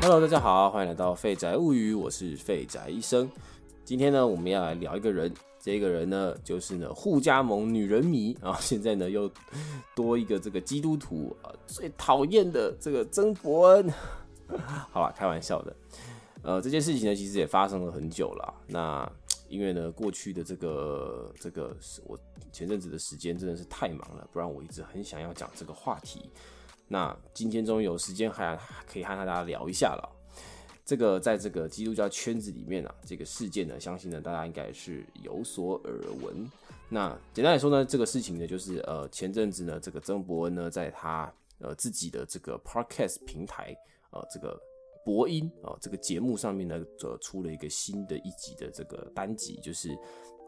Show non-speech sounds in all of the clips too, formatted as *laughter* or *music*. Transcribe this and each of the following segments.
Hello，大家好，欢迎来到废宅物语，我是废宅医生。今天呢，我们要来聊一个人，这个人呢，就是呢，互加盟女人迷啊，*laughs* 现在呢又多一个这个基督徒啊，最讨厌的这个曾伯恩。*laughs* 好了，开玩笑的。呃，这件事情呢，其实也发生了很久了。那因为呢，过去的这个这个，我前阵子的时间真的是太忙了，不然我一直很想要讲这个话题。那今天终于有时间，还可以和大家聊一下了。这个在这个基督教圈子里面啊，这个事件呢，相信呢大家应该是有所耳闻。那简单来说呢，这个事情呢，就是呃前阵子呢，这个曾伯恩呢，在他呃自己的这个 podcast 平台呃这个博音啊这个节目上面呢，呃出了一个新的一集的这个单集，就是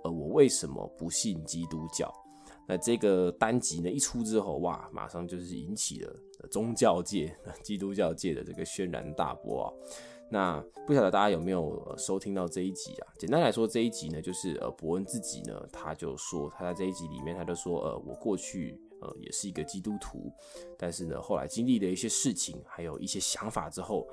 呃我为什么不信基督教？那这个单集呢一出之后，哇，马上就是引起了宗教界、*laughs* 基督教界的这个轩然大波啊。那不晓得大家有没有收听到这一集啊？简单来说，这一集呢，就是呃，伯恩自己呢，他就说他在这一集里面，他就说，呃，我过去呃也是一个基督徒，但是呢，后来经历了一些事情，还有一些想法之后，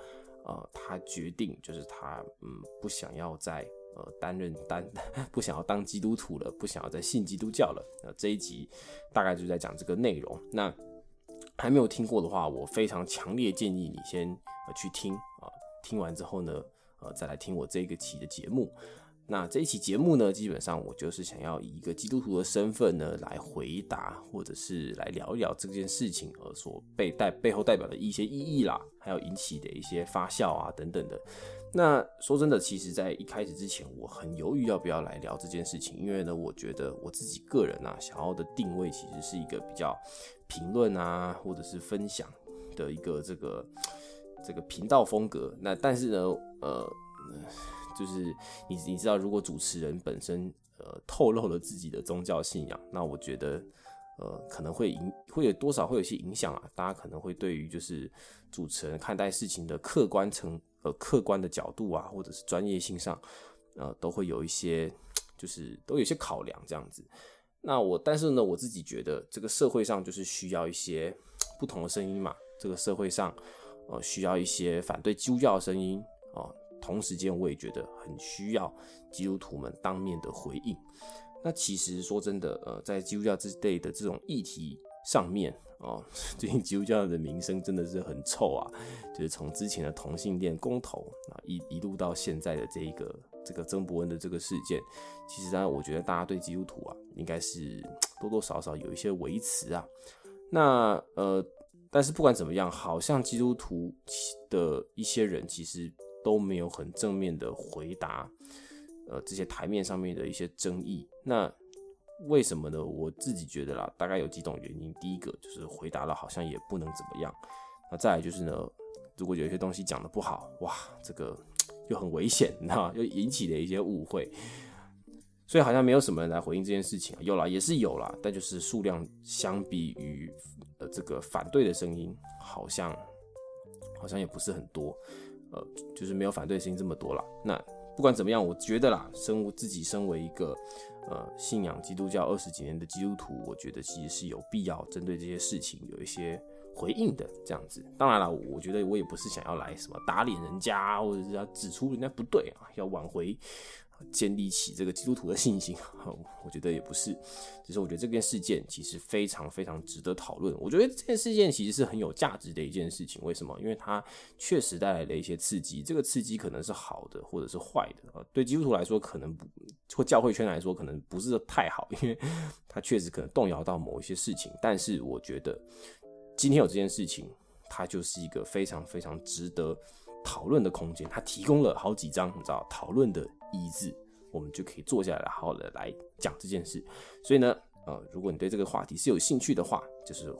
呃，他决定就是他嗯不想要再呃担任担不想要当基督徒了，不想要再信基督教了。那这一集大概就在讲这个内容。那还没有听过的话，我非常强烈建议你先呃去听啊。听完之后呢，呃，再来听我这个期的节目。那这一期节目呢，基本上我就是想要以一个基督徒的身份呢，来回答或者是来聊一聊这件事情，而所被代背后代表的一些意义啦，还有引起的一些发酵啊等等的。那说真的，其实在一开始之前，我很犹豫要不要来聊这件事情，因为呢，我觉得我自己个人啊，想要的定位其实是一个比较评论啊，或者是分享的一个这个。这个频道风格，那但是呢，呃，就是你你知道，如果主持人本身呃透露了自己的宗教信仰，那我觉得呃可能会影会有多少会有些影响啊，大家可能会对于就是主持人看待事情的客观层呃客观的角度啊，或者是专业性上呃都会有一些就是都有些考量这样子。那我但是呢，我自己觉得这个社会上就是需要一些不同的声音嘛，这个社会上。呃，需要一些反对基督教的声音哦。同时间，我也觉得很需要基督徒们当面的回应。那其实说真的，呃，在基督教之类的这种议题上面哦，*laughs* 最近基督教的名声真的是很臭啊。就是从之前的同性恋公投啊，一一路到现在的这一个这个曾伯恩的这个事件，其实呢，我觉得大家对基督徒啊，应该是 *tsk* 多多少少有一些维持啊。那呃。但是不管怎么样，好像基督徒的一些人其实都没有很正面的回答，呃，这些台面上面的一些争议。那为什么呢？我自己觉得啦，大概有几种原因。第一个就是回答了好像也不能怎么样。那再来就是呢，如果有一些东西讲的不好，哇，这个又很危险，你知道又引起了一些误会。所以好像没有什么人来回应这件事情，有了也是有了，但就是数量相比于呃这个反对的声音，好像好像也不是很多，呃，就是没有反对声音这么多了。那不管怎么样，我觉得啦，身自己身为一个呃信仰基督教二十几年的基督徒，我觉得其实是有必要针对这些事情有一些回应的这样子。当然了，我觉得我也不是想要来什么打脸人家，或者是要指出人家不对啊，要挽回。建立起这个基督徒的信心，*laughs* 我觉得也不是，只是我觉得这件事件其实非常非常值得讨论。我觉得这件事件其实是很有价值的一件事情。为什么？因为它确实带来了一些刺激，这个刺激可能是好的，或者是坏的啊。对基督徒来说，可能不；或教会圈来说，可能不是太好，*laughs* 因为它确实可能动摇到某一些事情。但是，我觉得今天有这件事情，它就是一个非常非常值得讨论的空间。它提供了好几张你知道讨论的。一字，我们就可以坐下来，好好的来讲这件事。所以呢，呃，如果你对这个话题是有兴趣的话，就是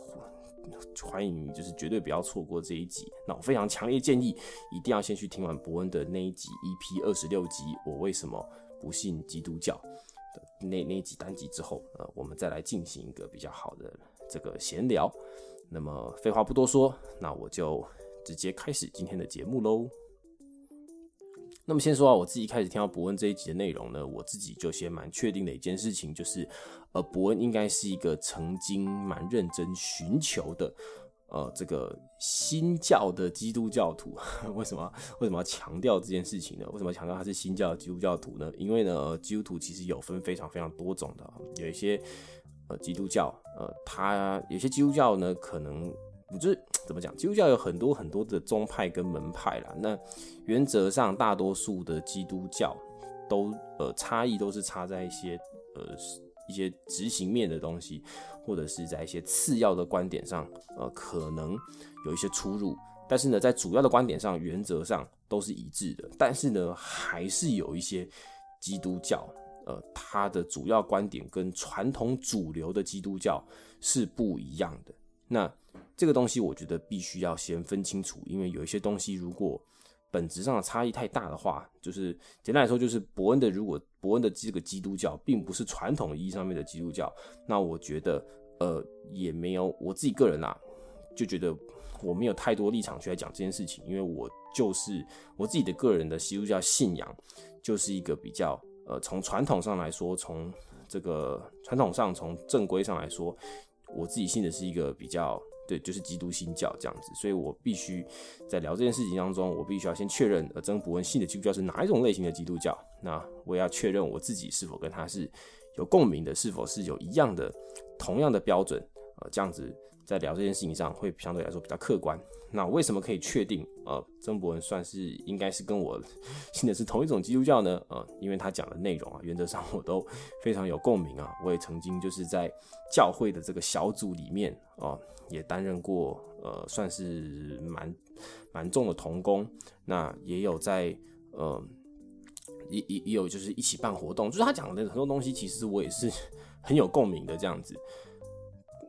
欢迎你，就是绝对不要错过这一集。那我非常强烈建议，一定要先去听完伯恩的那一集 EP 二十六集《我为什么不信基督教》的那那一集单集之后，呃，我们再来进行一个比较好的这个闲聊。那么废话不多说，那我就直接开始今天的节目喽。那么先说啊，我自己开始听到伯恩这一集的内容呢，我自己就先蛮确定的一件事情，就是，呃，伯恩应该是一个曾经蛮认真寻求的，呃，这个新教的基督教徒，*laughs* 为什么为什么要强调这件事情呢？为什么强调他是新教的基督教徒呢？因为呢，基督徒其实有分非常非常多种的，有一些呃基督教，呃，他有些基督教呢，可能就是 *tsk* 怎么讲，基督教有很多很多的宗派跟门派啦。那原则上，大多数的基督教都呃差异都是差在一些呃一些执行面的东西。或者是在一些次要的观点上，呃，可能有一些出入，但是呢，在主要的观点上，原则上都是一致的。但是呢，还是有一些基督教，呃，它的主要观点跟传统主流的基督教是不一样的。那这个东西，我觉得必须要先分清楚，因为有一些东西如果。本质上的差异太大的话，就是简单来说，就是伯恩的如果伯恩的这个基督教并不是传统意义上面的基督教，那我觉得呃也没有我自己个人啦，就觉得我没有太多立场去来讲这件事情，因为我就是我自己的个人的基督教信仰就是一个比较呃从传统上来说，从这个传统上从正规上来说，我自己信的是一个比较。对，就是基督新教这样子，所以我必须在聊这件事情当中，我必须要先确认，呃，曾伯文信的基督教是哪一种类型的基督教。那我也要确认我自己是否跟他是有共鸣的，是否是有一样的、同样的标准，呃，这样子在聊这件事情上会相对来说比较客观。那为什么可以确定，呃，曾伯文算是应该是跟我 *laughs* 信的是同一种基督教呢？呃，因为他讲的内容啊，原则上我都非常有共鸣啊。我也曾经就是在教会的这个小组里面啊。也担任过，呃，算是蛮蛮重的童工。那也有在，呃，也也也有就是一起办活动。就是他讲的很多东西，其实我也是 *laughs* 很有共鸣的这样子。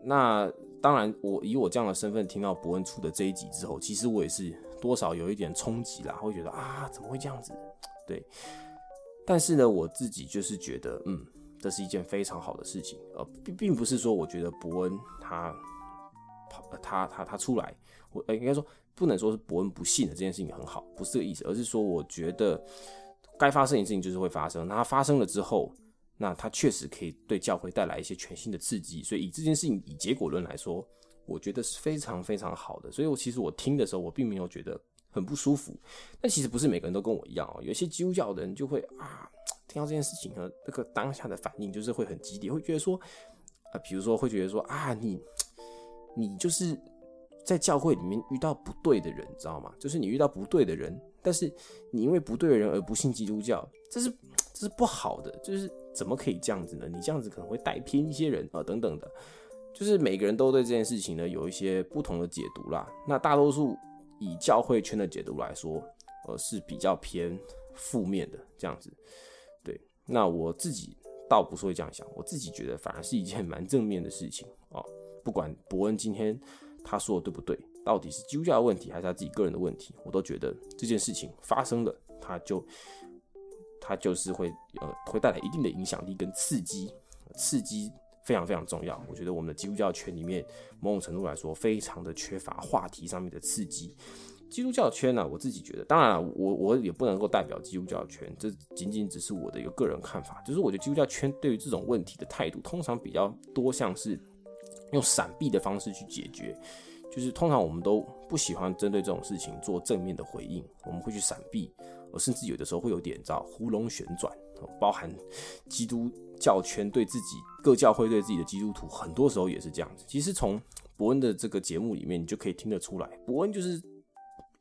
那当然，我以我这样的身份听到伯恩出的这一集之后，其实我也是多少有一点冲击啦，会觉得啊，怎么会这样子？对。但是呢，我自己就是觉得，嗯，这是一件非常好的事情。呃，并并不是说我觉得伯恩他。他他他出来，我应该说不能说是伯恩不信的这件事情很好，不是这个意思，而是说我觉得该发生的事情就是会发生。那它发生了之后，那它确实可以对教会带来一些全新的刺激。所以以这件事情以结果论来说，我觉得是非常非常好的。所以我其实我听的时候，我并没有觉得很不舒服。但其实不是每个人都跟我一样哦，有一些基督教的人就会啊，听到这件事情和那个当下的反应就是会很激烈，会觉得说啊，比如说会觉得说啊，你。你就是在教会里面遇到不对的人，知道吗？就是你遇到不对的人，但是你因为不对的人而不信基督教，这是这是不好的。就是怎么可以这样子呢？你这样子可能会带偏一些人啊，等等的。就是每个人都对这件事情呢有一些不同的解读啦。那大多数以教会圈的解读来说，呃是比较偏负面的这样子。对，那我自己倒不是会这样想，我自己觉得反而是一件蛮正面的事情啊。不管伯恩今天他说的对不对，到底是基督教的问题还是他自己个人的问题，我都觉得这件事情发生了，他就它就是会呃会带来一定的影响力跟刺激，刺激非常非常重要。我觉得我们的基督教圈里面某种程度来说非常的缺乏话题上面的刺激。基督教圈呢，我自己觉得，当然了，我我也不能够代表基督教圈，这仅仅只是我的一个个人看法。就是我觉得基督教圈对于这种问题的态度，通常比较多像是。用闪避的方式去解决，就是通常我们都不喜欢针对这种事情做正面的回应，我们会去闪避，我甚至有的时候会有点叫胡龙旋转，包含基督教圈对自己各教会对自己的基督徒，很多时候也是这样子。其实从伯恩的这个节目里面，你就可以听得出来，伯恩就是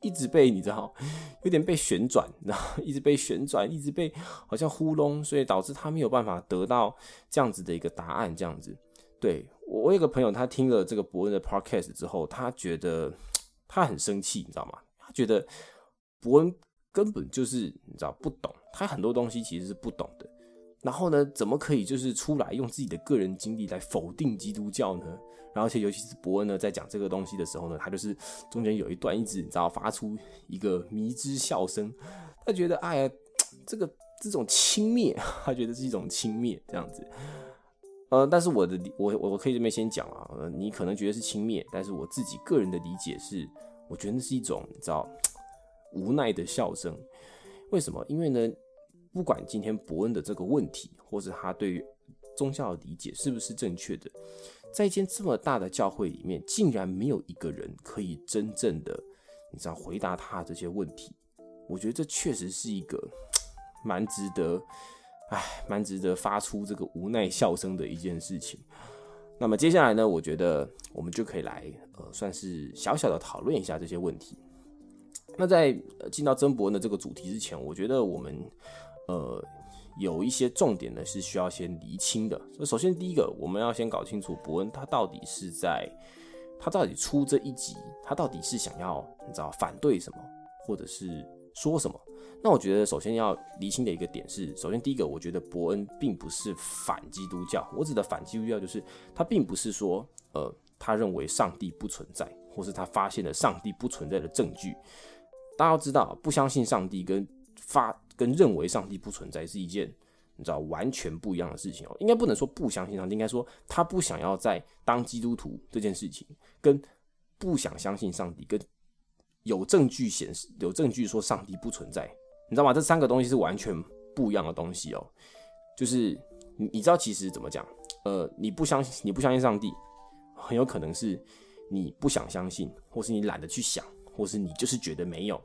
一直被你知道，有点被旋转，然后一直被旋转，一直被好像糊弄，所以导致他没有办法得到这样子的一个答案，这样子。对我，我有个朋友，他听了这个伯恩的 podcast 之后，他觉得他很生气，你知道吗？他觉得伯恩根本就是你知道不懂，他很多东西其实是不懂的。然后呢，怎么可以就是出来用自己的个人经历来否定基督教呢？然后，而且尤其是伯恩呢，在讲这个东西的时候呢，他就是中间有一段一直你知道发出一个迷之笑声，他觉得哎呀，这个这种轻蔑，他觉得是一种轻蔑这样子。呃，但是我的我我可以这边先讲啊，你可能觉得是轻蔑，但是我自己个人的理解是，我觉得那是一种你知道无奈的笑声。为什么？因为呢，不管今天伯恩的这个问题，或者他对于宗教的理解是不是正确的，在一间这么大的教会里面，竟然没有一个人可以真正的，你知道回答他这些问题。我觉得这确实是一个蛮值得，唉，蛮值得发出这个无奈笑声的一件事情。那么接下来呢，我觉得我们就可以来，呃，算是小小的讨论一下这些问题。那在进到曾伯恩的这个主题之前，我觉得我们，呃，有一些重点呢是需要先厘清的。首先第一个，我们要先搞清楚伯恩他到底是在，他到底出这一集，他到底是想要你知道反对什么，或者是说什么？那我觉得首先要厘清的一个点是，首先第一个，我觉得伯恩并不是反基督教。我指的反基督教就是他并不是说，呃，他认为上帝不存在，或是他发现了上帝不存在的证据。大家要知道，不相信上帝跟发跟认为上帝不存在是一件你知道完全不一样的事情哦。应该不能说不相信上帝，应该说他不想要在当基督徒这件事情，跟不想相信上帝，跟有证据显示有证据说上帝不存在。你知道吗？这三个东西是完全不一样的东西哦。就是你你知道，其实怎么讲？呃，你不相信，你不相信上帝，很有可能是你不想相信，或是你懒得去想，或是你就是觉得没有，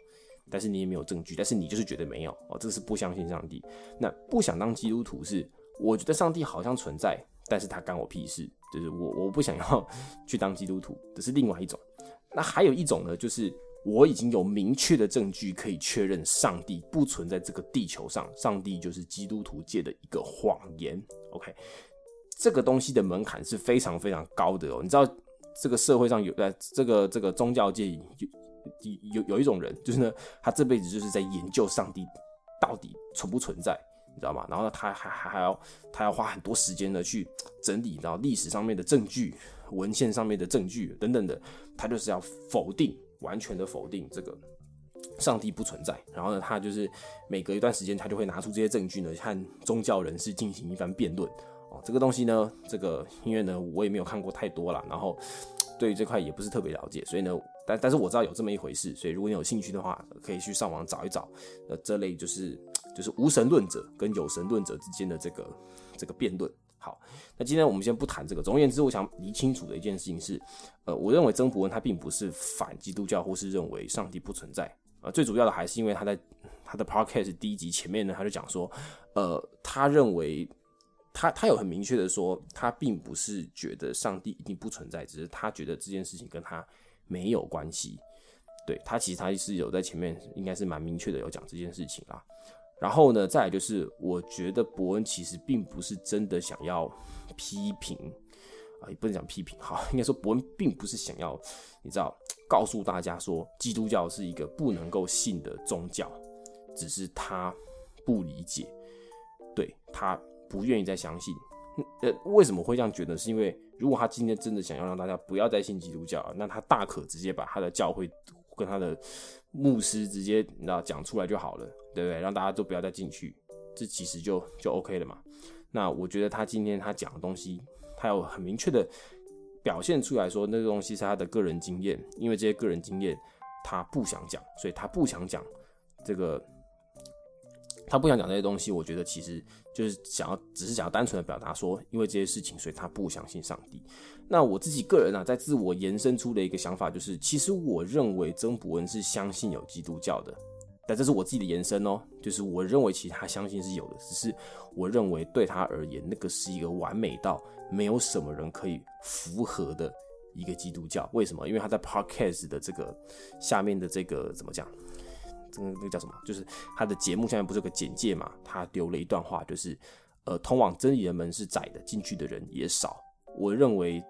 但是你也没有证据，但是你就是觉得没有哦。这是不相信上帝。那不想当基督徒是，我觉得上帝好像存在，但是他干我屁事，就是我我不想要 *laughs* 去当基督徒，这是另外一种。那还有一种呢，就是。我已经有明确的证据可以确认上帝不存在这个地球上，上帝就是基督徒界的一个谎言。OK，这个东西的门槛是非常非常高的哦。你知道这个社会上有在这个这个宗教界有有有一种人，就是呢，他这辈子就是在研究上帝到底存不存在，你知道吗？然后呢，他还还还要他要花很多时间呢去整理到历史上面的证据、文献上面的证据等等的，他就是要否定。完全的否定这个上帝不存在，然后呢，他就是每隔一段时间，他就会拿出这些证据呢，和宗教人士进行一番辩论。哦，这个东西呢，这个因为呢，我也没有看过太多了，然后对于这块也不是特别了解，所以呢，但但是我知道有这么一回事，所以如果你有兴趣的话，可以去上网找一找。呃，这类就是就是无神论者跟有神论者之间的这个这个辩论。好，那今天我们先不谈这个。总而言之，我想理清楚的一件事情是，呃，我认为曾伯恩他并不是反基督教，或是认为上帝不存在。呃，最主要的还是因为他在他的 podcast 第一集前面呢，他就讲说，呃，他认为他他有很明确的说，他并不是觉得上帝一定不存在，只是他觉得这件事情跟他没有关系。对他其实他是有在前面应该是蛮明确的有讲这件事情啦。然后呢，再来就是，我觉得伯恩其实并不是真的想要批评啊，也不能讲批评，好，应该说伯恩并不是想要，你知道，告诉大家说基督教是一个不能够信的宗教，只是他不理解，对他不愿意再相信。呃，为什么会这样觉得？是因为如果他今天真的想要让大家不要再信基督教，那他大可直接把他的教会跟他的牧师直接你知道讲出来就好了。对不对？让大家都不要再进去，这其实就就 OK 了嘛。那我觉得他今天他讲的东西，他有很明确的表现出来说，那个东西是他的个人经验，因为这些个人经验他不想讲，所以他不想讲这个，他不想讲这些东西。我觉得其实就是想要，只是想要单纯的表达说，因为这些事情，所以他不相信上帝。那我自己个人啊，在自我延伸出的一个想法就是，其实我认为曾伯恩是相信有基督教的。但这是我自己的延伸哦，就是我认为其实他相信是有的，只是我认为对他而言，那个是一个完美到没有什么人可以符合的一个基督教。为什么？因为他在 Podcast 的这个下面的这个怎么讲？这个那个叫什么？就是他的节目下面不是有个简介嘛？他留了一段话，就是呃，通往真理的门是窄的，进去的人也少。我认为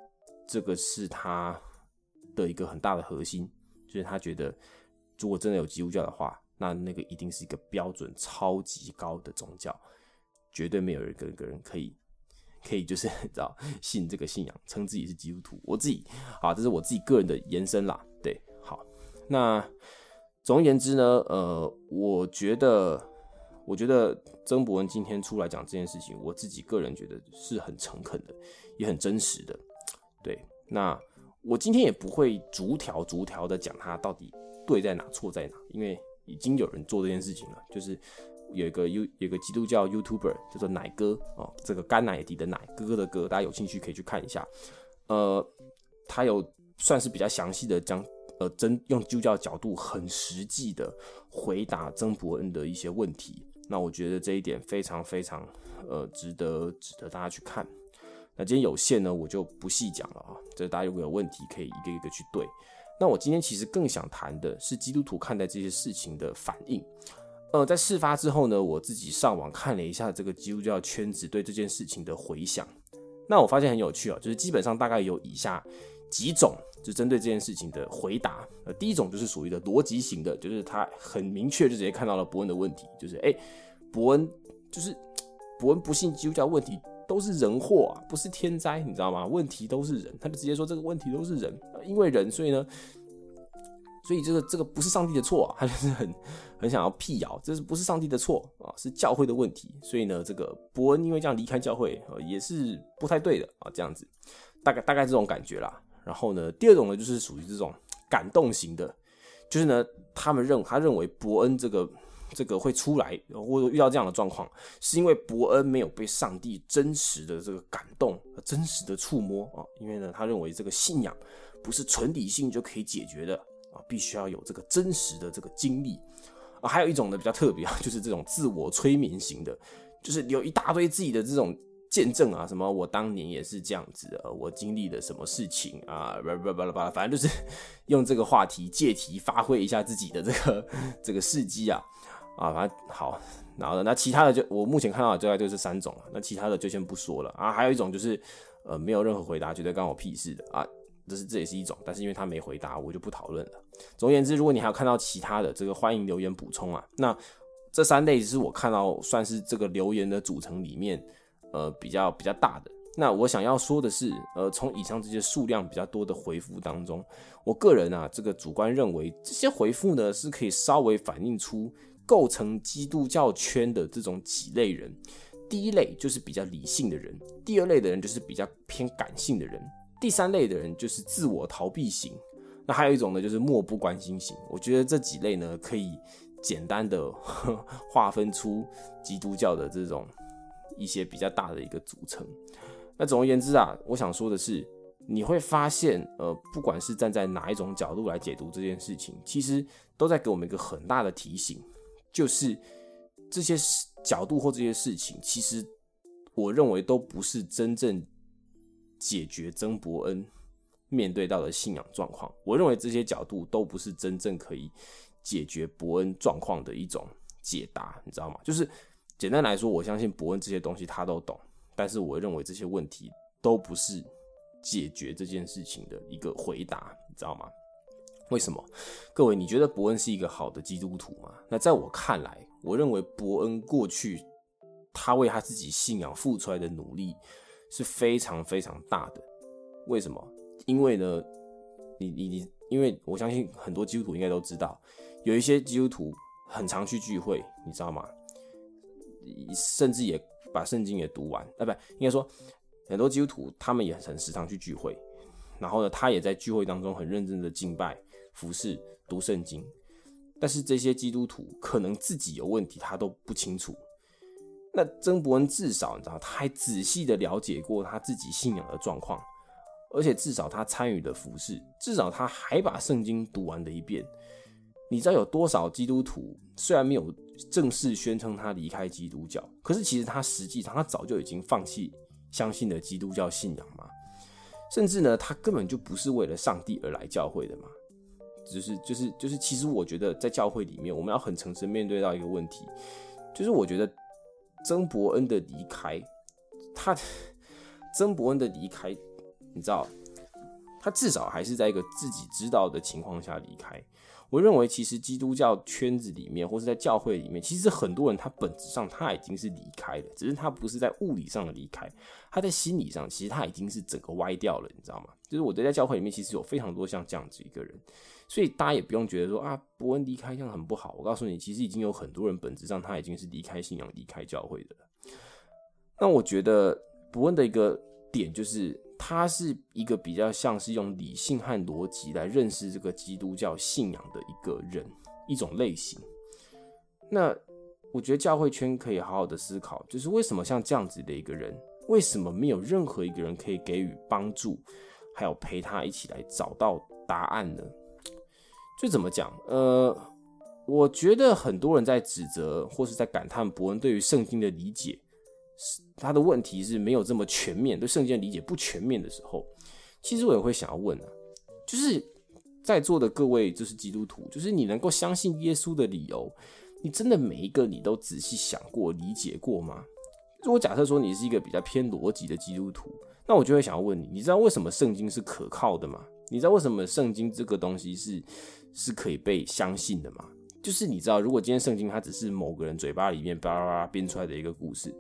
这个是他的一个很大的核心，就是他觉得如果真的有基督教的话。那那个一定是一个标准超级高的宗教，绝对没有一个个人可以 *laughs* 可以就是知道信这个信仰，称自己是基督徒。我自己啊，这是我自己个人的延伸啦。对，好，那总而言之呢，呃，我觉得，我觉得曾伯文今天出来讲这件事情，我自己个人觉得是很诚恳的，也很真实的。对，那我今天也不会逐条逐条的讲他到底对在哪，错在哪，因为。已经有人做这件事情了，就是有一个 U 有个基督教 YouTuber 叫做奶哥哦，这个甘乃迪的奶哥哥的哥，大家有兴趣可以去看一下。呃，他有算是比较详细的讲呃真用基督教角度很实际的回答曾伯恩的一些问题。那我觉得这一点非常非常呃值得值得大家去看。那今天有限呢，我就不细讲了啊。这大家如果有问题，可以一个一个去对。那我今天其实更想谈的是基督徒看待这些事情的反应。呃，在事发之后呢，我自己上网看了一下这个基督教圈子对这件事情的回响。那我发现很有趣啊，就是基本上大概有以下几种，就针对这件事情的回答。呃，第一种就是属于的逻辑型的，就是他很明确就直接看到了伯恩的问题，就是哎，伯恩就是伯恩不信基督教问题。都是人祸啊，不是天灾，你知道吗？问题都是人，他就直接说这个问题都是人，因为人，所以呢，所以这个这个不是上帝的错啊，他就是很很想要辟谣，这是不是上帝的错啊？是教会的问题，所以呢，这个伯恩因为这样离开教会，呃，也是不太对的啊，这样子，大概大概这种感觉啦。然后呢，第二种呢，就是属于这种感动型的，就是呢，他们认他认为伯恩这个。这个会出来，或者遇到这样的状况，是因为伯恩没有被上帝真实的这个感动、真实的触摸啊。因为呢，他认为这个信仰不是纯理性就可以解决的啊，必须要有这个真实的这个经历啊。还有一种呢比较特别啊，*laughs* 就是这种自我催眠型的，就是有一大堆自己的这种见证啊，什么我当年也是这样子的，我经历了什么事情啊，巴拉巴拉巴拉，反正就是用这个话题借题发挥一下自己的这个 *laughs* 这个事迹啊。啊，反正好，然后呢，那其他的就我目前看到的大概就是三种了，那其他的就先不说了啊。还有一种就是，呃，没有任何回答，觉得关我屁事的啊，这是这也是一种，但是因为他没回答，我就不讨论了。总而言之，如果你还有看到其他的，这个欢迎留言补充啊。那这三类是我看到算是这个留言的组成里面，呃，比较比较大的。那我想要说的是，呃，从以上这些数量比较多的回复当中，我个人啊，这个主观认为这些回复呢是可以稍微反映出。构成基督教圈的这种几类人，第一类就是比较理性的人，第二类的人就是比较偏感性的人，第三类的人就是自我逃避型，那还有一种呢就是漠不关心型。我觉得这几类呢可以简单的划分出基督教的这种一些比较大的一个组成。那总而言之啊，我想说的是，你会发现，呃，不管是站在哪一种角度来解读这件事情，其实都在给我们一个很大的提醒。就是这些角度或这些事情，其实我认为都不是真正解决曾伯恩面对到的信仰状况。我认为这些角度都不是真正可以解决伯恩状况的一种解答，你知道吗？就是简单来说，我相信伯恩这些东西他都懂，但是我认为这些问题都不是解决这件事情的一个回答，你知道吗？为什么？各位，你觉得伯恩是一个好的基督徒吗？那在我看来，我认为伯恩过去他为他自己信仰付出来的努力是非常非常大的。为什么？因为呢，你你你，因为我相信很多基督徒应该都知道，有一些基督徒很常去聚会，你知道吗？甚至也把圣经也读完，啊，不，应该说很多基督徒他们也很时常去聚会，然后呢，他也在聚会当中很认真的敬拜。服侍读圣经，但是这些基督徒可能自己有问题，他都不清楚。那曾伯恩至少你知道，他还仔细的了解过他自己信仰的状况，而且至少他参与的服侍，至少他还把圣经读完了一遍。你知道有多少基督徒虽然没有正式宣称他离开基督教，可是其实他实际上他早就已经放弃相信的基督教信仰嘛？甚至呢，他根本就不是为了上帝而来教会的嘛？就是就是就是，其实我觉得在教会里面，我们要很诚实面对到一个问题，就是我觉得曾伯恩的离开，他曾伯恩的离开，你知道，他至少还是在一个自己知道的情况下离开。我认为，其实基督教圈子里面，或是在教会里面，其实很多人他本质上他已经是离开了，只是他不是在物理上的离开，他在心理上其实他已经是整个歪掉了，你知道吗？就是我在教会里面，其实有非常多像这样子一个人，所以大家也不用觉得说啊，伯恩离开这样很不好。我告诉你，其实已经有很多人本质上他已经是离开信仰、离开教会的。那我觉得伯恩的一个点就是。他是一个比较像是用理性和逻辑来认识这个基督教信仰的一个人，一种类型。那我觉得教会圈可以好好的思考，就是为什么像这样子的一个人，为什么没有任何一个人可以给予帮助，还有陪他一起来找到答案呢？就怎么讲？呃，我觉得很多人在指责或是在感叹伯恩对于圣经的理解，他的问题是没有这么全面，对圣经的理解不全面的时候，其实我也会想要问啊，就是在座的各位就是基督徒，就是你能够相信耶稣的理由，你真的每一个你都仔细想过、理解过吗？如果假设说你是一个比较偏逻辑的基督徒，那我就会想要问你，你知道为什么圣经是可靠的吗？你知道为什么圣经这个东西是是可以被相信的吗？就是你知道，如果今天圣经它只是某个人嘴巴里面叭叭叭编出来的一个故事，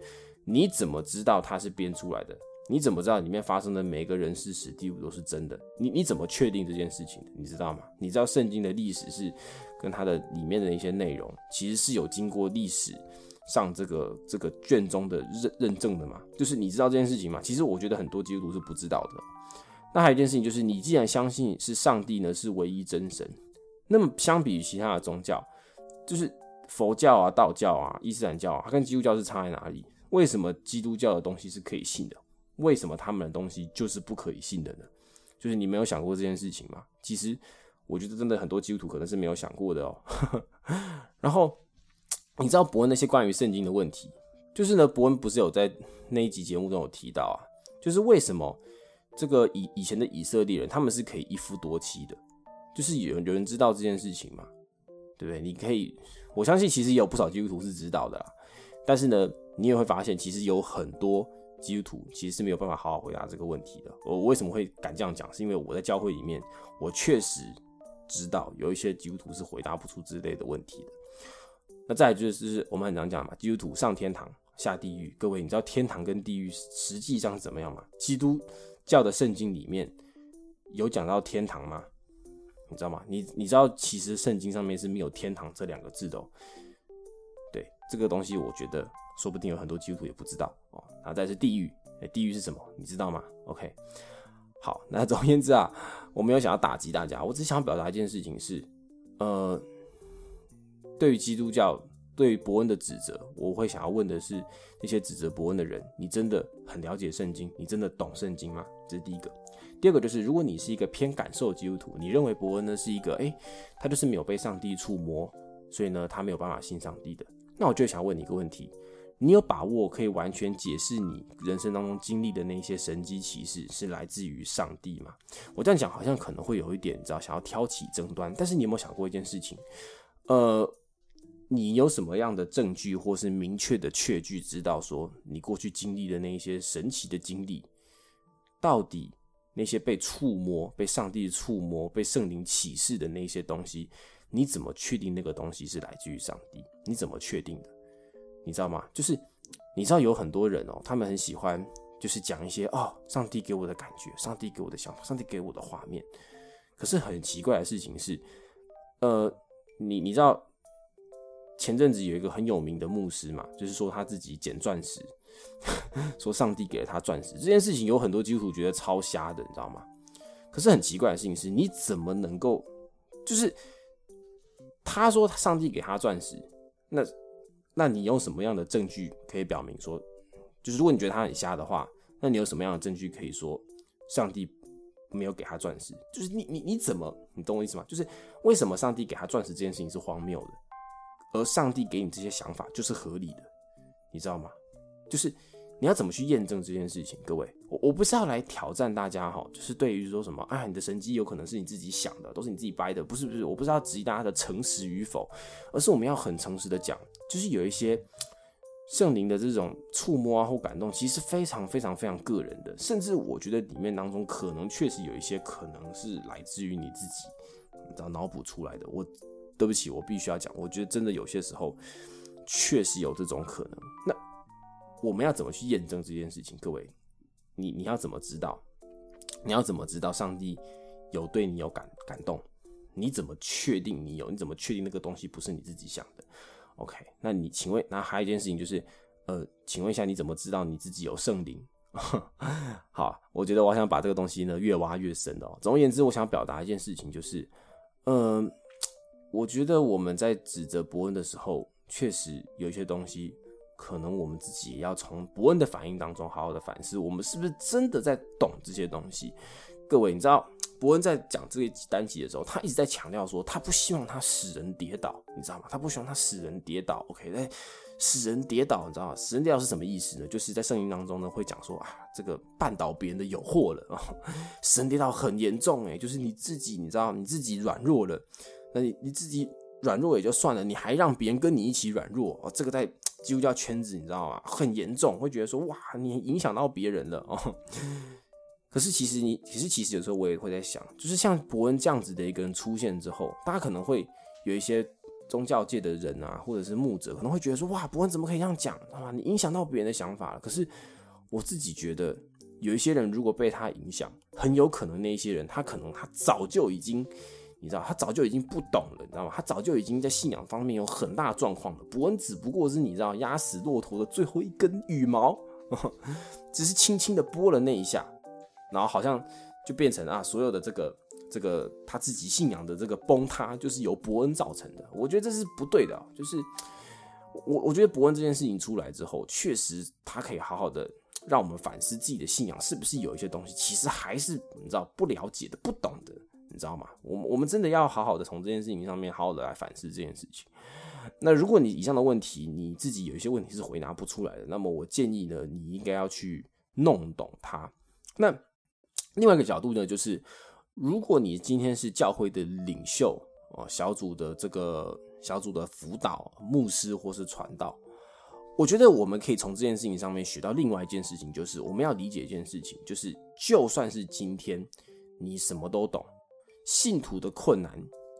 你怎么知道它是编出来的？你怎么知道里面发生的每个人事史地物都是真的？你你怎么确定这件事情的？你知道吗？你知道圣经的历史是跟它的里面的一些内容，其实是有经过历史。上这个这个卷宗的认认证的嘛，就是你知道这件事情吗？其实我觉得很多基督徒是不知道的。那还有一件事情就是，你既然相信是上帝呢是唯一真神，那么相比于其他的宗教，就是佛教啊、道教啊、伊斯兰教啊，它跟基督教是差在哪里？为什么基督教的东西是可以信的？为什么他们的东西就是不可以信的呢？就是你没有想过这件事情吗？其实我觉得真的很多基督徒可能是没有想过的哦。*laughs* 然后。你知道伯恩那些关于圣经的问题，就是呢，伯恩不是有在那一集节目中有提到啊，就是为什么这个以以前的以色列人他们是可以一夫多妻的，就是有有人知道这件事情吗？对不对？你可以，我相信其实也有不少基督徒是知道的啦，但是呢，你也会发现其实有很多基督徒其实是没有办法好好回答这个问题的。我为什么会敢这样讲？是因为我在教会里面，我确实知道有一些基督徒是回答不出之类的问题的。那再就是我们很常讲嘛，基督徒上天堂下地狱。各位，你知道天堂跟地狱实际上是怎么样吗？基督教的圣经里面有讲到天堂吗？你知道吗？你你知道其实圣经上面是没有天堂这两个字的。哦。对，这个东西我觉得说不定有很多基督徒也不知道哦。然后再是地狱，哎，地狱是什么？你知道吗？OK，好，那总而言之啊，我没有想要打击大家，我只想表达一件事情是，呃。对于基督教对于伯恩的指责，我会想要问的是：那些指责伯恩的人，你真的很了解圣经？你真的懂圣经吗？这是第一个。第二个就是，如果你是一个偏感受基督徒，你认为伯恩呢是一个，诶，他就是没有被上帝触摸，所以呢他没有办法信上帝的。那我就想问你一个问题：你有把握可以完全解释你人生当中经历的那些神机骑士是来自于上帝吗？我这样讲好像可能会有一点，你知道，想要挑起争端。但是你有没有想过一件事情？呃。你有什么样的证据，或是明确的确据，知道说你过去经历的那一些神奇的经历，到底那些被触摸、被上帝触摸、被圣灵启示的那些东西，你怎么确定那个东西是来自于上帝？你怎么确定的？你知道吗？就是你知道有很多人哦，他们很喜欢就是讲一些哦，上帝给我的感觉，上帝给我的想法，上帝给我的画面。可是很奇怪的事情是，呃，你你知道。前阵子有一个很有名的牧师嘛，就是说他自己捡钻石，*laughs* 说上帝给了他钻石这件事情，有很多基督徒觉得超瞎的，你知道吗？可是很奇怪的事情是，你怎么能够，就是他说上帝给他钻石，那那你用什么样的证据可以表明说，就是如果你觉得他很瞎的话，那你有什么样的证据可以说上帝没有给他钻石？就是你你你怎么，你懂我意思吗？就是为什么上帝给他钻石这件事情是荒谬的？而上帝给你这些想法就是合理的，你知道吗？就是你要怎么去验证这件事情？各位，我我不是要来挑战大家哈，就是对于说什么啊，你的神机有可能是你自己想的，都是你自己掰的，不是不是，我不是要质疑大家的诚实与否，而是我们要很诚实的讲，就是有一些圣灵的这种触摸啊或感动，其实非常非常非常个人的，甚至我觉得里面当中可能确实有一些可能是来自于你自己，你知道脑补出来的，我。对不起，我必须要讲，我觉得真的有些时候确实有这种可能。那我们要怎么去验证这件事情？各位，你你要怎么知道？你要怎么知道上帝有对你有感感动？你怎么确定你有？你怎么确定那个东西不是你自己想的？OK？那你请问，那还有一件事情就是，呃，请问一下，你怎么知道你自己有圣灵？*laughs* 好，我觉得我想把这个东西呢越挖越深哦。总而言之，我想表达一件事情就是，嗯。我觉得我们在指责伯恩的时候，确实有一些东西，可能我们自己也要从伯恩的反应当中好好的反思，我们是不是真的在懂这些东西？各位，你知道伯恩在讲这个单集的时候，他一直在强调说，他不希望他使人跌倒，你知道吗？他不希望他使人跌倒。OK，在使人跌倒，你知道吗？使人跌倒是什么意思呢？就是在圣经当中呢，会讲说啊，这个绊倒别人的有祸了啊，使人跌倒很严重哎，就是你自己，你知道你自己软弱了，那你你自己软弱也就算了，你还让别人跟你一起软弱哦，这个在基督教圈子你知道吗？很严重，会觉得说哇，你影响到别人了哦。可是其实你，其实其实有时候我也会在想，就是像伯恩这样子的一个人出现之后，大家可能会有一些宗教界的人啊，或者是牧者，可能会觉得说，哇，伯恩怎么可以这样讲啊？你影响到别人的想法了。可是我自己觉得，有一些人如果被他影响，很有可能那一些人，他可能他早就已经，你知道，他早就已经不懂了，你知道吗？他早就已经在信仰方面有很大状况了。伯恩只不过是你知道，压死骆驼的最后一根羽毛，*laughs* 只是轻轻的拨了那一下。然后好像就变成啊，所有的这个这个他自己信仰的这个崩塌，就是由伯恩造成的。我觉得这是不对的。就是我我觉得伯恩这件事情出来之后，确实他可以好好的让我们反思自己的信仰是不是有一些东西，其实还是你知道不了解的、不懂的，你知道吗？我我们真的要好好的从这件事情上面好好的来反思这件事情。那如果你以上的问题你自己有一些问题是回答不出来的，那么我建议呢，你应该要去弄懂它。那另外一个角度呢，就是如果你今天是教会的领袖哦，小组的这个小组的辅导牧师或是传道，我觉得我们可以从这件事情上面学到另外一件事情，就是我们要理解一件事情，就是就算是今天你什么都懂，信徒的困难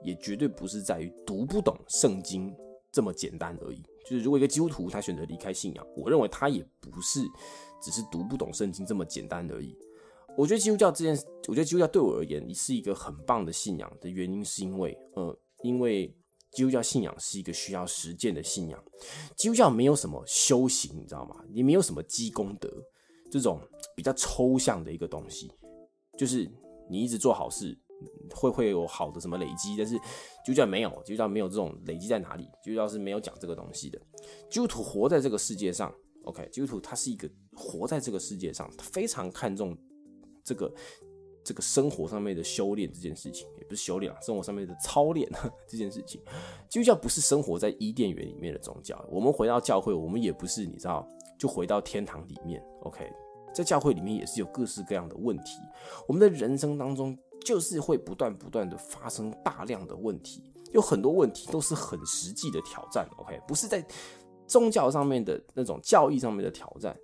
也绝对不是在于读不懂圣经这么简单而已。就是如果一个基督徒他选择离开信仰，我认为他也不是只是读不懂圣经这么简单而已。我觉得基督教这件，我觉得基督教对我而言，是一个很棒的信仰的原因，是因为，呃，因为基督教信仰是一个需要实践的信仰。基督教没有什么修行，你知道吗？也没有什么积功德这种比较抽象的一个东西，就是你一直做好事，会会有好的什么累积。但是基督教没有，基督教没有这种累积在哪里？基督教是没有讲这个东西的。基督徒活在这个世界上，OK，基督徒他是一个活在这个世界上，他非常看重。这个这个生活上面的修炼这件事情，也不是修炼啊，生活上面的操练这件事情，基督教不是生活在伊甸园里面的宗教。我们回到教会，我们也不是你知道，就回到天堂里面。OK，在教会里面也是有各式各样的问题。我们的人生当中就是会不断不断的发生大量的问题，有很多问题都是很实际的挑战。OK，不是在宗教上面的那种教义上面的挑战。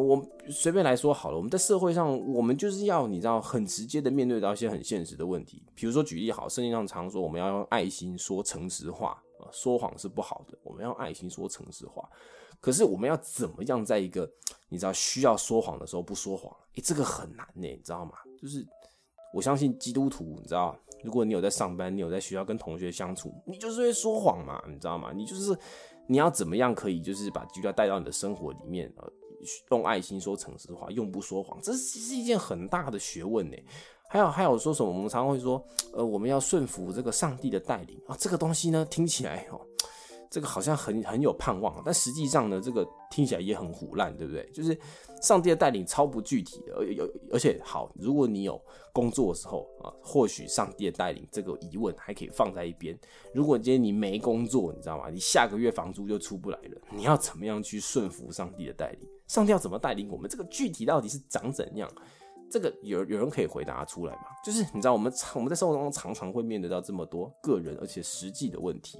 我随便来说好了，我们在社会上，我们就是要你知道很直接的面对到一些很现实的问题。比如说举例好，圣经上常说我们要用爱心说诚实话啊，说谎是不好的，我们要爱心说诚实话。可是我们要怎么样在一个你知道需要说谎的时候不说谎？诶，这个很难呢，你知道吗？就是我相信基督徒，你知道，如果你有在上班，你有在学校跟同学相处，你就是会说谎嘛，你知道吗？你就是你要怎么样可以就是把基督教带到你的生活里面呃。用爱心说诚实话，用不说谎，这是一件很大的学问呢。还有还有说什么？我们常常会说，呃，我们要顺服这个上帝的带领啊。这个东西呢，听起来哦。这个好像很很有盼望，但实际上呢，这个听起来也很胡烂，对不对？就是上帝的带领超不具体的，而有而且好，如果你有工作的时候啊，或许上帝的带领这个疑问还可以放在一边。如果今天你没工作，你知道吗？你下个月房租就出不来了，你要怎么样去顺服上帝的带领？上帝要怎么带领我们？这个具体到底是长怎样？这个有有人可以回答出来吗？就是你知道，我们常我们在生活中常常会面对到这么多个人而且实际的问题。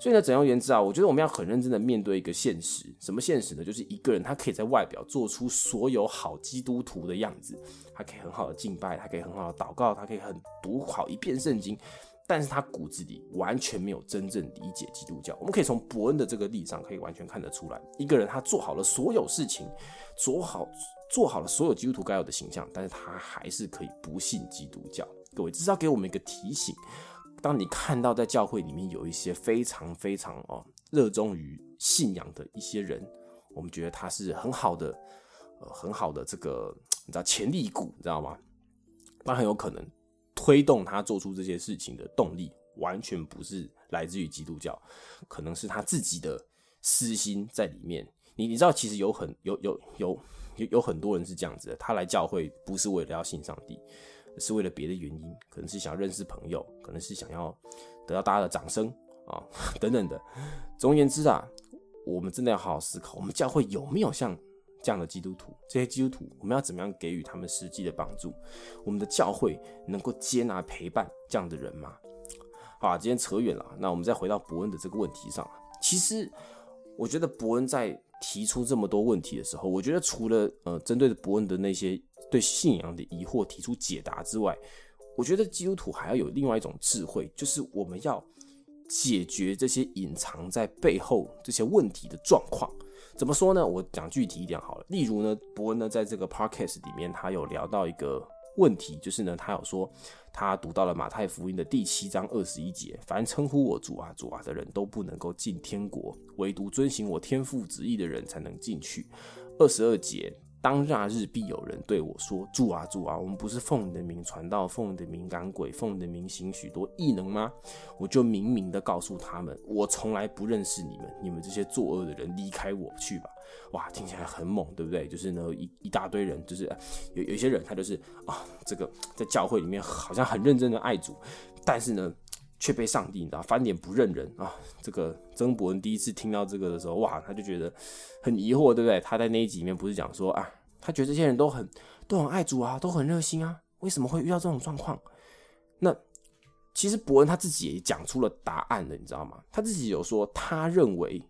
所以呢，总而言之啊，我觉得我们要很认真的面对一个现实。什么现实呢？就是一个人他可以在外表做出所有好基督徒的样子，他可以很好的敬拜，他可以很好的祷告，他可以很读好一遍圣经，但是他骨子里完全没有真正理解基督教。我们可以从伯恩的这个例上可以完全看得出来，一个人他做好了所有事情，做好做好了所有基督徒该有的形象，但是他还是可以不信基督教。各位，这是要给我们一个提醒。当你看到在教会里面有一些非常非常哦热衷于信仰的一些人，我们觉得他是很好的，呃很好的这个你知道潜力股，你知道吗？那很有可能推动他做出这些事情的动力，完全不是来自于基督教，可能是他自己的私心在里面。你你知道，其实有很有有有有有很多人是这样子的，他来教会不是为了要信上帝。是为了别的原因，可能是想认识朋友，可能是想要得到大家的掌声啊 *laughs* 等等的。总而言之啊，我们真的要好好思考，我们教会有没有像这样的基督徒？这些基督徒，我们要怎么样给予他们实际的帮助？我们的教会能够接纳陪伴这样的人吗？好，今天扯远了，那我们再回到伯恩的这个问题上。其实，我觉得伯恩在提出这么多问题的时候，我觉得除了呃针对伯恩的那些对信仰的疑惑提出解答之外，我觉得基督徒还要有另外一种智慧，就是我们要解决这些隐藏在背后这些问题的状况。怎么说呢？我讲具体一点好了。例如呢，伯恩呢在这个 podcast 里面，他有聊到一个问题，就是呢，他有说他读到了马太福音的第七章二十一节，凡称呼我主啊主啊的人都不能够进天国，唯独遵行我天父旨意的人才能进去。二十二节。当那日必有人对我说：“主啊，主啊，我们不是奉你的名传道，奉你的名赶鬼，奉你的名行许多异能吗？”我就明明的告诉他们：“我从来不认识你们，你们这些作恶的人，离开我去吧！”哇，听起来很猛，对不对？就是呢，一一大堆人，就是有有些人，他就是啊，这个在教会里面好像很认真的爱主，但是呢。却被上帝，你知道翻脸不认人啊！这个曾伯恩第一次听到这个的时候，哇，他就觉得很疑惑，对不对？他在那一集里面不是讲说啊，他觉得这些人都很都很爱主啊，都很热心啊，为什么会遇到这种状况？那其实伯恩他自己也讲出了答案了，你知道吗？他自己有说，他认为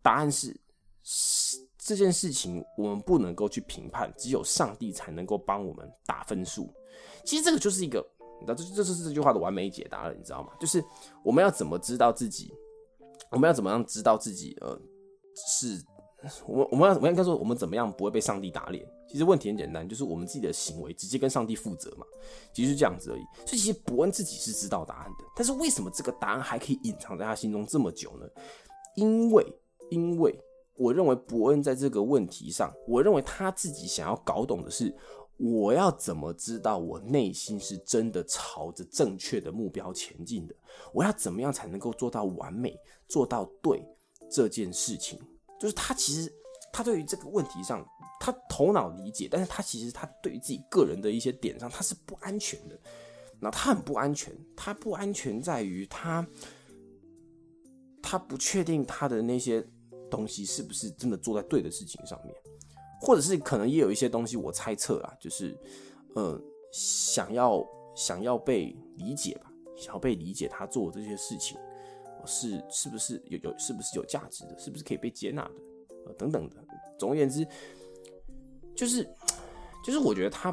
答案是是这件事情我们不能够去评判，只有上帝才能够帮我们打分数。其实这个就是一个。那这这是这句话的完美解答了，你知道吗？就是我们要怎么知道自己，我们要怎么样知道自己，呃，是，我我们要我应该说我们怎么样不会被上帝打脸？其实问题很简单，就是我们自己的行为直接跟上帝负责嘛，其实是这样子而已。所以其实伯恩自己是知道答案的，但是为什么这个答案还可以隐藏在他心中这么久呢？因为因为我认为伯恩在这个问题上，我认为他自己想要搞懂的是。我要怎么知道我内心是真的朝着正确的目标前进的？我要怎么样才能够做到完美，做到对这件事情？就是他其实他对于这个问题上，他头脑理解，但是他其实他对于自己个人的一些点上，他是不安全的。那他很不安全，他不安全在于他他不确定他的那些东西是不是真的做在对的事情上面。或者是可能也有一些东西，我猜测啊，就是，呃，想要想要被理解吧，想要被理解，他做这些事情是是不是有有是不是有价值的，是不是可以被接纳的，呃等等的。总而言之，就是就是我觉得他，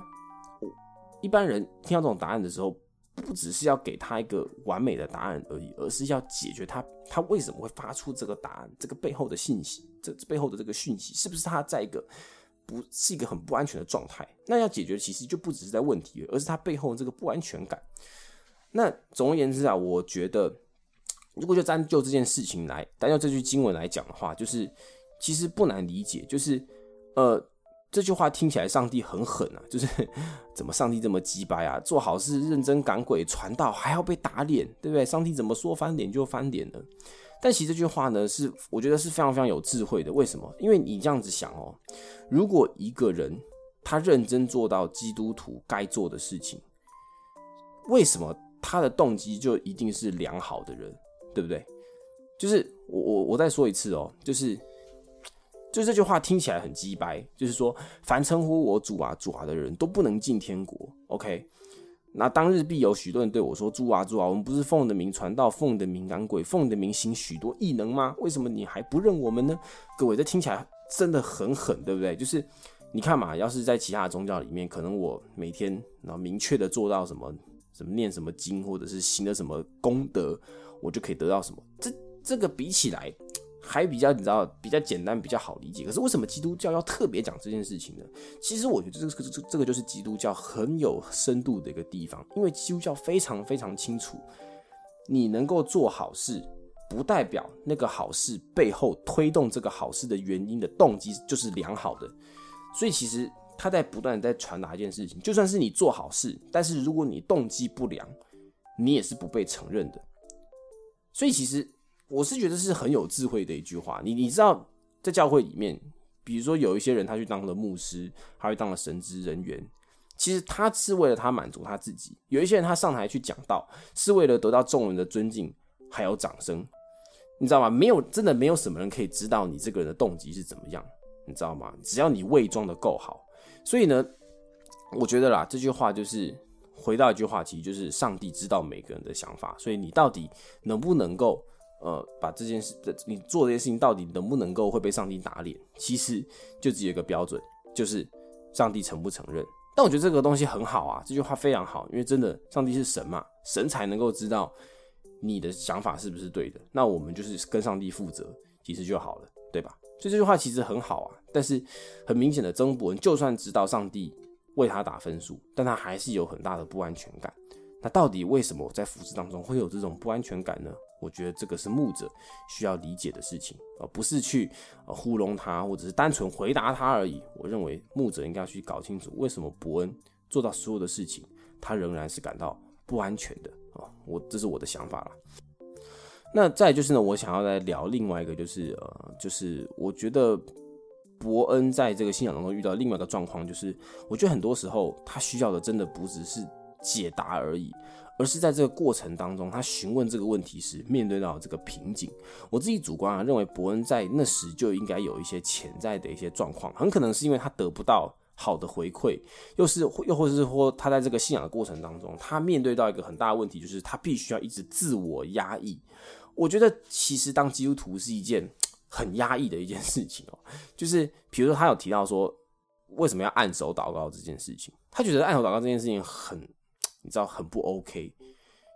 我一般人听到这种答案的时候，不只是要给他一个完美的答案而已，而是要解决他他为什么会发出这个答案，这个背后的信息，这背后的这个讯息，是不是他在一个。不是一个很不安全的状态，那要解决其实就不只是在问题，而是他背后这个不安全感。那总而言之啊，我觉得如果就单就这件事情来，单就这句经文来讲的话，就是其实不难理解，就是呃这句话听起来上帝很狠啊，就是 *laughs* 怎么上帝这么鸡掰啊？做好事认真赶鬼传道还要被打脸，对不对？上帝怎么说翻脸就翻脸呢？但其实这句话呢，是我觉得是非常非常有智慧的。为什么？因为你这样子想哦，如果一个人他认真做到基督徒该做的事情，为什么他的动机就一定是良好的人，对不对？就是我我我再说一次哦，就是就这句话听起来很鸡掰，就是说凡称呼我主啊主啊的人都不能进天国。OK。那当日必有许多人对我说：“猪啊，猪啊，我们不是奉的名传道，奉的名赶鬼，奉的名行许多异能吗？为什么你还不认我们呢？”各位，这听起来真的很狠，对不对？就是你看嘛，要是在其他的宗教里面，可能我每天然后明确的做到什么什么念什么经，或者是行了什么功德，我就可以得到什么。这这个比起来。还比较你知道比较简单比较好理解，可是为什么基督教要特别讲这件事情呢？其实我觉得这个这个这个就是基督教很有深度的一个地方，因为基督教非常非常清楚，你能够做好事，不代表那个好事背后推动这个好事的原因的动机就是良好的，所以其实他在不断的在传达一件事情，就算是你做好事，但是如果你动机不良，你也是不被承认的，所以其实。我是觉得是很有智慧的一句话。你你知道，在教会里面，比如说有一些人他去当了牧师，他去当了神职人员，其实他是为了他满足他自己。有一些人他上台去讲道，是为了得到众人的尊敬还有掌声，你知道吗？没有真的没有什么人可以知道你这个人的动机是怎么样，你知道吗？只要你伪装的够好，所以呢，我觉得啦，这句话就是回到一句话，其实就是上帝知道每个人的想法，所以你到底能不能够呃把这件事，你做这件事情到底能不能够会被上帝打脸？其实就只有一个标准，就是上帝承不承认。但我觉得这个东西很好啊，这句话非常好，因为真的，上帝是神嘛，神才能够知道你的想法是不是对的。那我们就是跟上帝负责，其实就好了，对吧？所以这句话其实很好啊。但是很明显的，曾伯恩就算知道上帝为他打分数，但他还是有很大的不安全感。那到底为什么在服饰当中会有这种不安全感呢？我觉得这个是牧者需要理解的事情，而不是去呃糊弄他，或者是单纯回答他而已。我认为牧者应该要去搞清楚，为什么伯恩做到所有的事情，他仍然是感到不安全的啊！我这是我的想法了。那再就是呢，我想要来聊另外一个，就是呃，就是我觉得伯恩在这个信仰当中遇到另外一个状况，就是我觉得很多时候他需要的真的不只是解答而已。而是在这个过程当中，他询问这个问题时面对到这个瓶颈。我自己主观啊认为，伯恩在那时就应该有一些潜在的一些状况，很可能是因为他得不到好的回馈，又是又或者是说他在这个信仰的过程当中，他面对到一个很大的问题，就是他必须要一直自我压抑。我觉得其实当基督徒是一件很压抑的一件事情哦，就是比如说他有提到说为什么要按手祷告这件事情，他觉得按手祷告这件事情很。你知道很不 OK，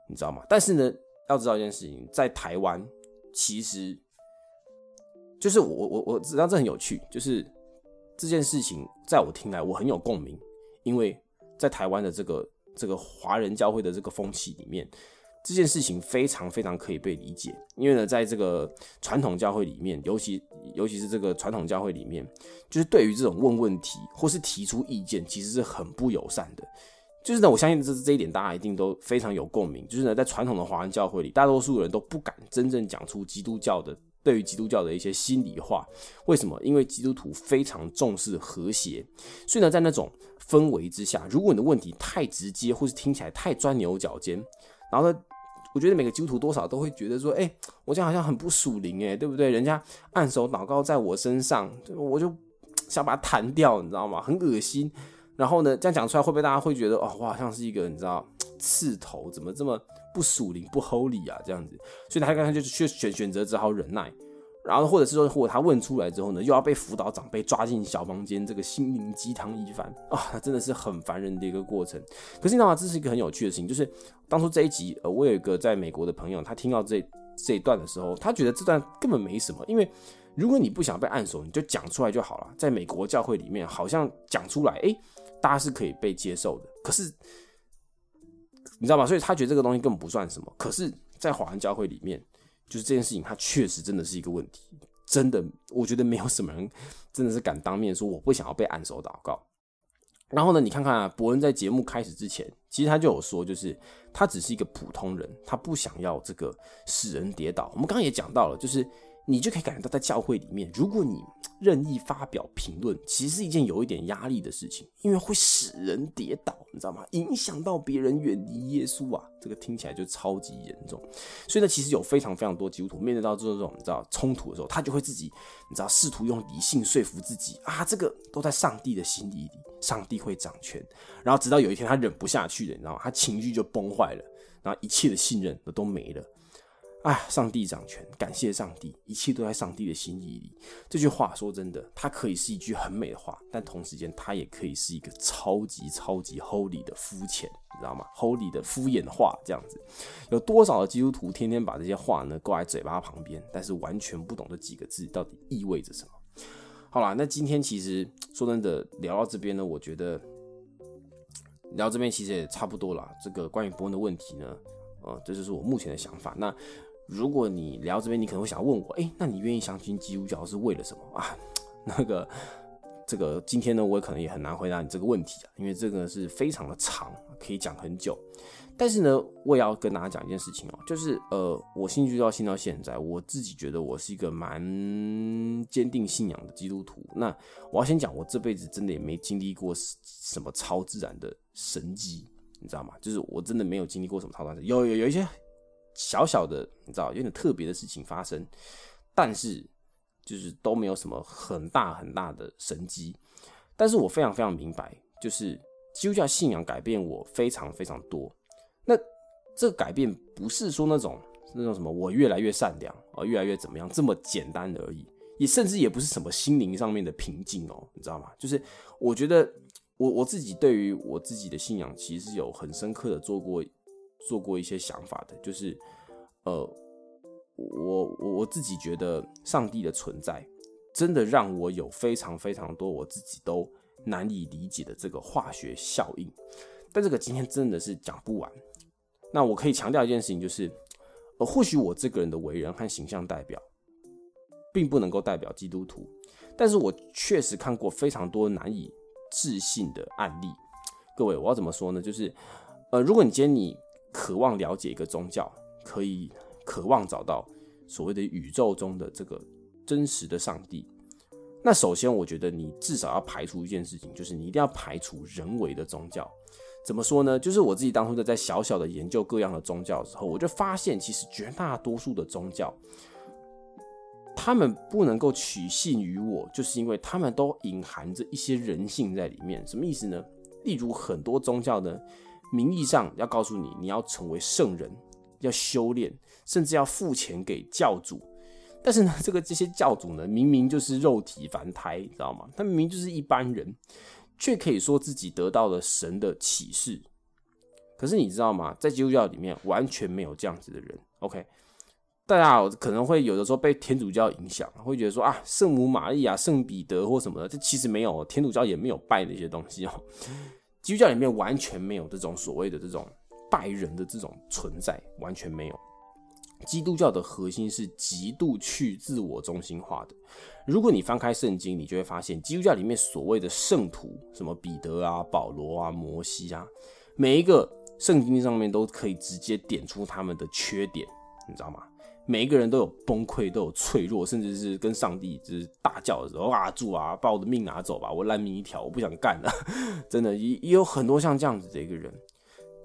你知道吗？但是呢，要知道一件事情，在台湾，其实就是我我我知道这很有趣，就是这件事情在我听来，我很有共鸣，因为在台湾的这个这个华人教会的这个风气里面，这件事情非常非常可以被理解。因为呢，在这个传统教会里面，尤其尤其是这个传统教会里面，就是对于这种问问题或是提出意见，其实是很不友善的。就是呢，我相信这这一点大家一定都非常有共鸣。就是呢，在传统的华人教会里，大多数人都不敢真正讲出基督教的对于基督教的一些心里话。为什么？因为基督徒非常重视和谐，所以呢，在那种氛围之下，如果你的问题太直接，或是听起来太钻牛角尖，然后呢，我觉得每个基督徒多少都会觉得说，哎，我这样好像很不属灵，哎，对不对？人家按手祷告在我身上，我就想把它弹掉，你知道吗？很恶心。然后呢，这样讲出来会不会大家会觉得哦，我好像是一个你知道 *tsk* 刺头，怎么这么不属灵不 holy 啊？这样子，所以他刚才就去选选择只好忍耐，然后或者是说，或者他问出来之后呢，又要被辅导长辈抓进小房间，这个心灵鸡汤一番 *laughs* 啊，那真的是很烦人的一个过程。可是你知道吗？这是一个很有趣的事情，就是当初这一集，呃，我有一个在美国的朋友，他听到这这一段的时候，他觉得这段根本没什么，因为如果你不想被按手，你就讲出来就好了。在美国教会里面，好像讲出来，哎。大家是可以被接受的，可是你知道吗？所以他觉得这个东西根本不算什么。可是，在华人教会里面，就是这件事情，它确实真的是一个问题。真的，我觉得没有什么人 *laughs* 真的是敢当面说我不想要被按手祷告。然后呢，你看看啊，伯恩在节目开始之前，其实他就有说，就是他只是一个普通人，他不想要这个使人跌倒。我们刚刚也讲到了，就是。你就可以感觉到，在教会里面，如果你任意发表评论，其实是一件有一点压力的事情，因为会使人跌倒，你知道吗？影响到别人远离耶稣啊，这个听起来就超级严重。所以呢，其实有非常非常多基督徒面对到这种你知道冲突的时候，他就会自己你知道试图用理性说服自己啊，这个都在上帝的心里里，上帝会掌权。然后直到有一天他忍不下去了，你知道吗？他情绪就崩坏了，然后一切的信任都都没了。啊，上帝掌权，感谢上帝，一切都在上帝的心意里。这句话说真的，它可以是一句很美的话，但同时间它也可以是一个超级超级 holy 的肤浅，你知道吗？holy 的敷衍话，这样子。有多少的基督徒天天把这些话呢挂在嘴巴旁边，但是完全不懂这几个字到底意味着什么？好啦，那今天其实说真的聊到这边呢，我觉得聊这边其实也差不多了。这个关于伯恩的问题呢，呃，这就是我目前的想法。那如果你聊这边，你可能会想问我，哎，那你愿意相信基督教是为了什么 *laughs* 啊？那个这个今天呢，我可能也很难回答你这个问题啊，因为这个是非常的长，可以讲很久。但是呢，我也要跟大家讲一件事情哦，就是呃，我信基督教信到现在，我自己觉得我是一个蛮坚定信仰的基督徒。那我要先讲，我这辈子真的也没经历过什么超自然的神迹，你知道吗？就是我真的没有经历过什么超自然，有有有一些小小的，你知道，有点特别的事情发生，但是就是都没有什么很大很大的神迹。但是我非常非常明白，就是基督教信仰改变我非常非常多。那这个改变不是说那种那种什么我越来越善良啊，越来越怎么样这么简单而已，也甚至也不是什么心灵上面的平静哦，你知道吗？就是我觉得我我自己对于我自己的信仰，其实有很深刻的做过做过一些想法的，就是呃，我我我自己觉得上帝的存在，真的让我有非常非常多我自己都难以理解的这个化学效应，但这个今天真的是讲不完。那我可以强调一件事情，就是，呃，或许我这个人的为人和形象代表，并不能够代表基督徒，但是我确实看过非常多难以置信的案例。各位，我要怎么说呢？就是，呃，如果你今天你渴望了解一个宗教，可以渴望找到所谓的宇宙中的这个真实的上帝，那首先我觉得你至少要排除一件事情，就是你一定要排除人为的宗教。怎么说呢？就是我自己当初在在小小的研究各样的宗教之后，我就发现，其实绝大多数的宗教，他们不能够取信于我，就是因为他们都隐含着一些人性在里面。什么意思呢？例如很多宗教呢，名义上要告诉你你要成为圣人，要修炼，甚至要付钱给教主，但是呢，*laughs* 这个这些教主呢，明明就是肉体凡胎，知道吗？他明明就是一般人。却可以说自己得到了神的启示，可是你知道吗？在基督教里面完全没有这样子的人。OK，大家可能会有的时候被天主教影响，会觉得说啊，圣母玛利亚、圣彼得或什么的，这其实没有，天主教也没有拜那些东西哦。基督教里面完全没有这种所谓的这种拜人的这种存在，完全没有。基督教的核心是极度去自我中心化的。如果你翻开圣经，你就会发现，基督教里面所谓的圣徒，什么彼得啊、保罗啊、摩西啊，每一个圣经上面都可以直接点出他们的缺点，你知道吗？每一个人都有崩溃，都有脆弱，甚至是跟上帝就是大叫的时候啊，主啊，把我的命拿走吧，我烂命一条，我不想干了。*laughs* 真的也也有很多像这样子的一个人，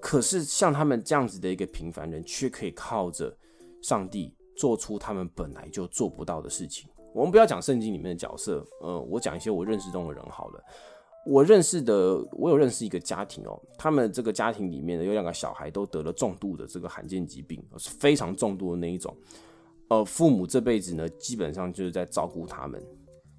可是像他们这样子的一个平凡人，却可以靠着。上帝做出他们本来就做不到的事情。我们不要讲圣经里面的角色，呃，我讲一些我认识中的人好了。我认识的，我有认识一个家庭哦，他们这个家庭里面呢有两个小孩都得了重度的这个罕见疾病，是非常重度的那一种。呃，父母这辈子呢基本上就是在照顾他们。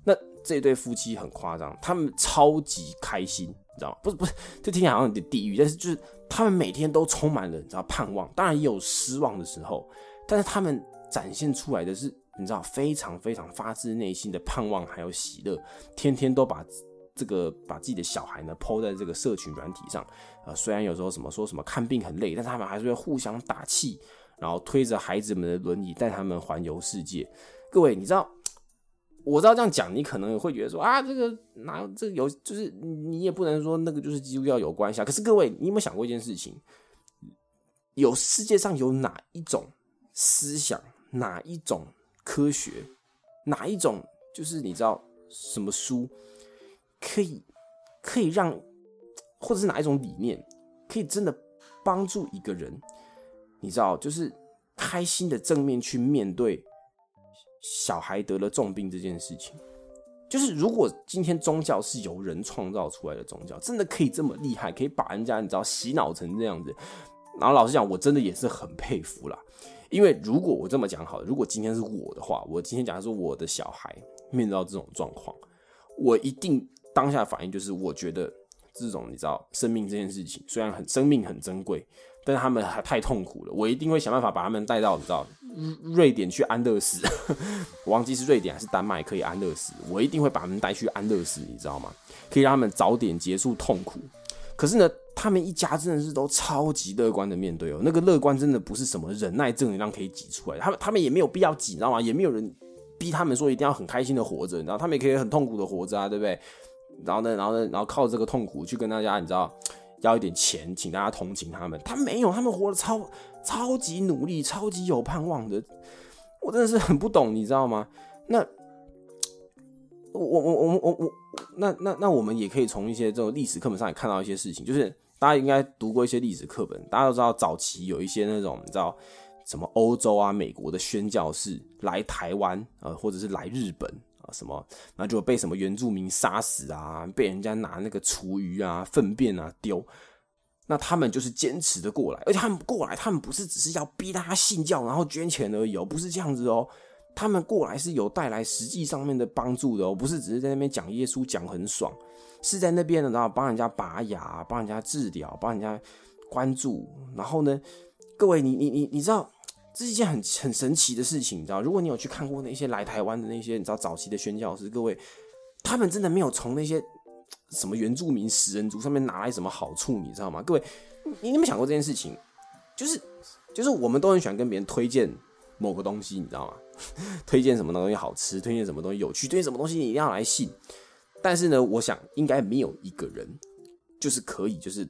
那这对夫妻很夸张，他们超级开心，你知道吗？不是不是，这听起来好像有点地狱，但是就是他们每天都充满了你知道盼望，当然也有失望的时候。但是他们展现出来的是，你知道，非常非常发自内心的盼望还有喜乐，天天都把这个把自己的小孩呢抛在这个社群软体上，呃，虽然有时候什么说什么看病很累，但是他们还是会互相打气，然后推着孩子们的轮椅带他们环游世界。各位，你知道，我知道这样讲，你可能会觉得说啊，这个哪这个有，就是你也不能说那个就是基督教有关系啊。可是各位，你有没有想过一件事情？有世界上有哪一种？思想哪一种科学，哪一种就是你知道什么书可以可以让，或者是哪一种理念可以真的帮助一个人，你知道就是开心的正面去面对小孩得了重病这件事情。就是如果今天宗教是由人创造出来的宗教，真的可以这么厉害，可以把人家你知道洗脑成这样子。然后老实讲，我真的也是很佩服啦。因为如果我这么讲好了，如果今天是我的话，我今天假如说我的小孩面对到这种状况，我一定当下反应就是，我觉得这种你知道生命这件事情虽然很生命很珍贵，但是他们还太痛苦了，我一定会想办法把他们带到你知道瑞典去安乐死，*laughs* 忘记是瑞典还是丹麦可以安乐死，我一定会把他们带去安乐死，你知道吗？可以让他们早点结束痛苦。可是呢，他们一家真的是都超级乐观的面对哦，那个乐观真的不是什么忍耐正能量可以挤出来，他们他们也没有必要挤，你知道吗？也没有人逼他们说一定要很开心的活着，你知道，他们也可以很痛苦的活着啊，对不对？然后呢，然后呢，然后靠这个痛苦去跟大家，你知道，要一点钱，请大家同情他们。他没有，他们活得超超级努力，超级有盼望的。我真的是很不懂，你知道吗？那我我我我我我，那那那我们也可以从一些这种历史课本上也看到一些事情，就是大家应该读过一些历史课本，大家都知道早期有一些那种你知道什么欧洲啊、美国的宣教士来台湾啊，或者是来日本。什么，那就被什么原住民杀死啊，被人家拿那个厨余啊、粪便啊丢，那他们就是坚持的过来，而且他们过来，他们不是只是要逼大家信教，然后捐钱而已哦，不是这样子哦，他们过来是有带来实际上面的帮助的哦，不是只是在那边讲耶稣讲很爽，是在那边的，然后帮人家拔牙、帮人家治疗、帮人家关注，然后呢，各位，你你你你知道？这是一件很很神奇的事情，你知道？如果你有去看过那些来台湾的那些，你知道早期的宣教师，各位，他们真的没有从那些什么原住民食人族上面拿来什么好处，你知道吗？各位，你有没有想过这件事情？就是就是我们都很喜欢跟别人推荐某个东西，你知道吗？*laughs* 推荐什么东西好吃，推荐什么东西有趣，推荐什么东西你一定要来信。但是呢，我想应该没有一个人就是可以就是。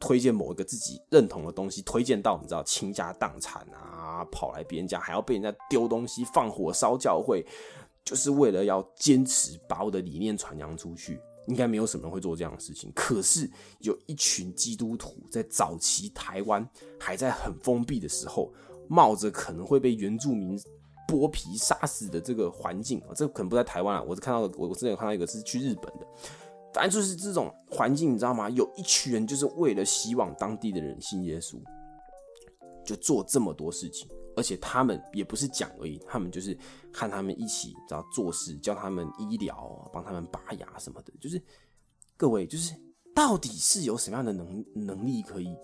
推荐某一个自己认同的东西，推荐到你知道倾家荡产啊，跑来别人家还要被人家丢东西、放火烧教会，就是为了要坚持把我的理念传扬出去。应该没有什么人会做这样的事情。可是有一群基督徒在早期台湾还在很封闭的时候，冒着可能会被原住民剥皮杀死的这个环境啊，这可能不在台湾啊，我是看到我我之前有看到一个是去日本的。反正就是这种环境，你知道吗？有一群人就是为了希望当地的人信耶稣，就做这么多事情，而且他们也不是讲而已，他们就是和他们一起，知道做事，教他们医疗，帮他们拔牙什么的。就是各位，就是到底是有什么样的能能力可以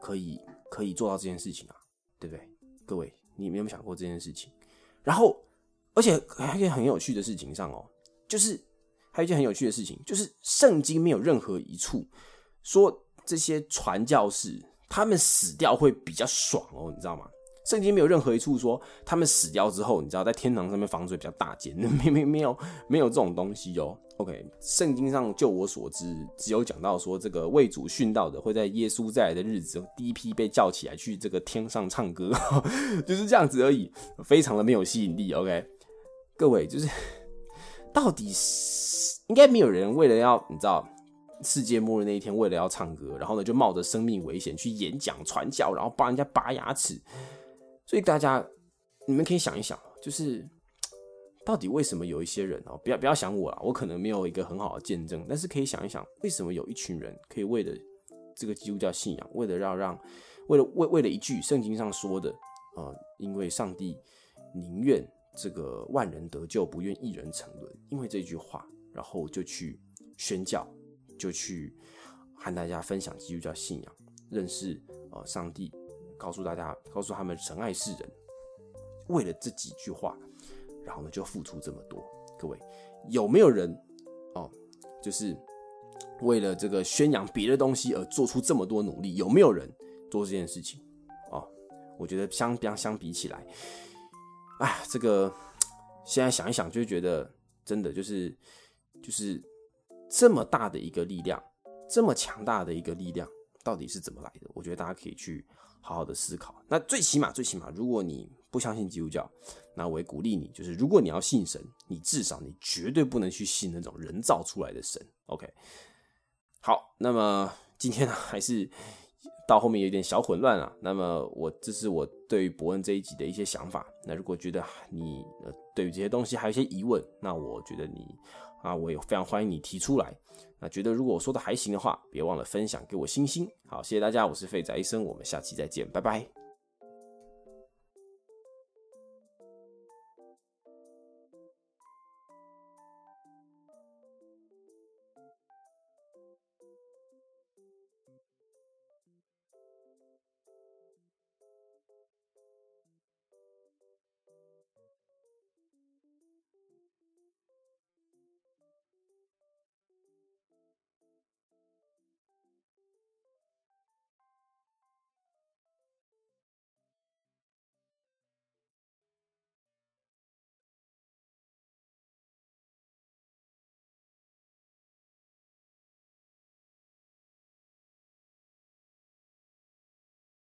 可以可以做到这件事情啊？对不对？各位，你们有没有想过这件事情？然后，而且还有一件很有趣的事情上哦，就是。还有一件很有趣的事情，就是圣经没有任何一处说这些传教士他们死掉会比较爽哦，你知道吗？圣经没有任何一处说他们死掉之后，你知道在天堂上面房子比较大间，*laughs* 没没没有没有这种东西哦。OK，圣经上就我所知，只有讲到说这个为主殉道的会在耶稣再来的日子第一批被叫起来去这个天上唱歌，*laughs* 就是这样子而已，非常的没有吸引力。OK，各位就是。到底是应该没有人为了要你知道世界末日那一天，为了要唱歌，然后呢就冒着生命危险去演讲传教，然后帮人家拔牙齿。所以大家你们可以想一想，就是到底为什么有一些人哦，不要不要想我啊，我可能没有一个很好的见证，但是可以想一想，为什么有一群人可以为了这个基督教信仰，为了要让，为了为为了一句圣经上说的啊，因为上帝宁愿。这个万人得救，不愿一人沉沦，因为这句话，然后就去宣教，就去和大家分享基督教信仰，认识呃上帝，告诉大家，告诉他们神爱世人，为了这几句话，然后呢就付出这么多。各位有没有人哦，就是为了这个宣扬别的东西而做出这么多努力？有没有人做这件事情？哦，我觉得相相相比起来。哎，这个现在想一想，就觉得真的就是就是这么大的一个力量，这么强大的一个力量，到底是怎么来的？我觉得大家可以去好好的思考。那最起码，最起码，如果你不相信基督教，那我也鼓励你，就是如果你要信神，你至少你绝对不能去信那种人造出来的神。OK，好，那么今天呢，还是。到后面有点小混乱了，那么我这是我对于伯恩这一集的一些想法。那如果觉得你呃对于这些东西还有一些疑问，那我觉得你啊，我也非常欢迎你提出来。那觉得如果我说的还行的话，别忘了分享给我星星。好，谢谢大家，我是废仔医生，我们下期再见，拜拜。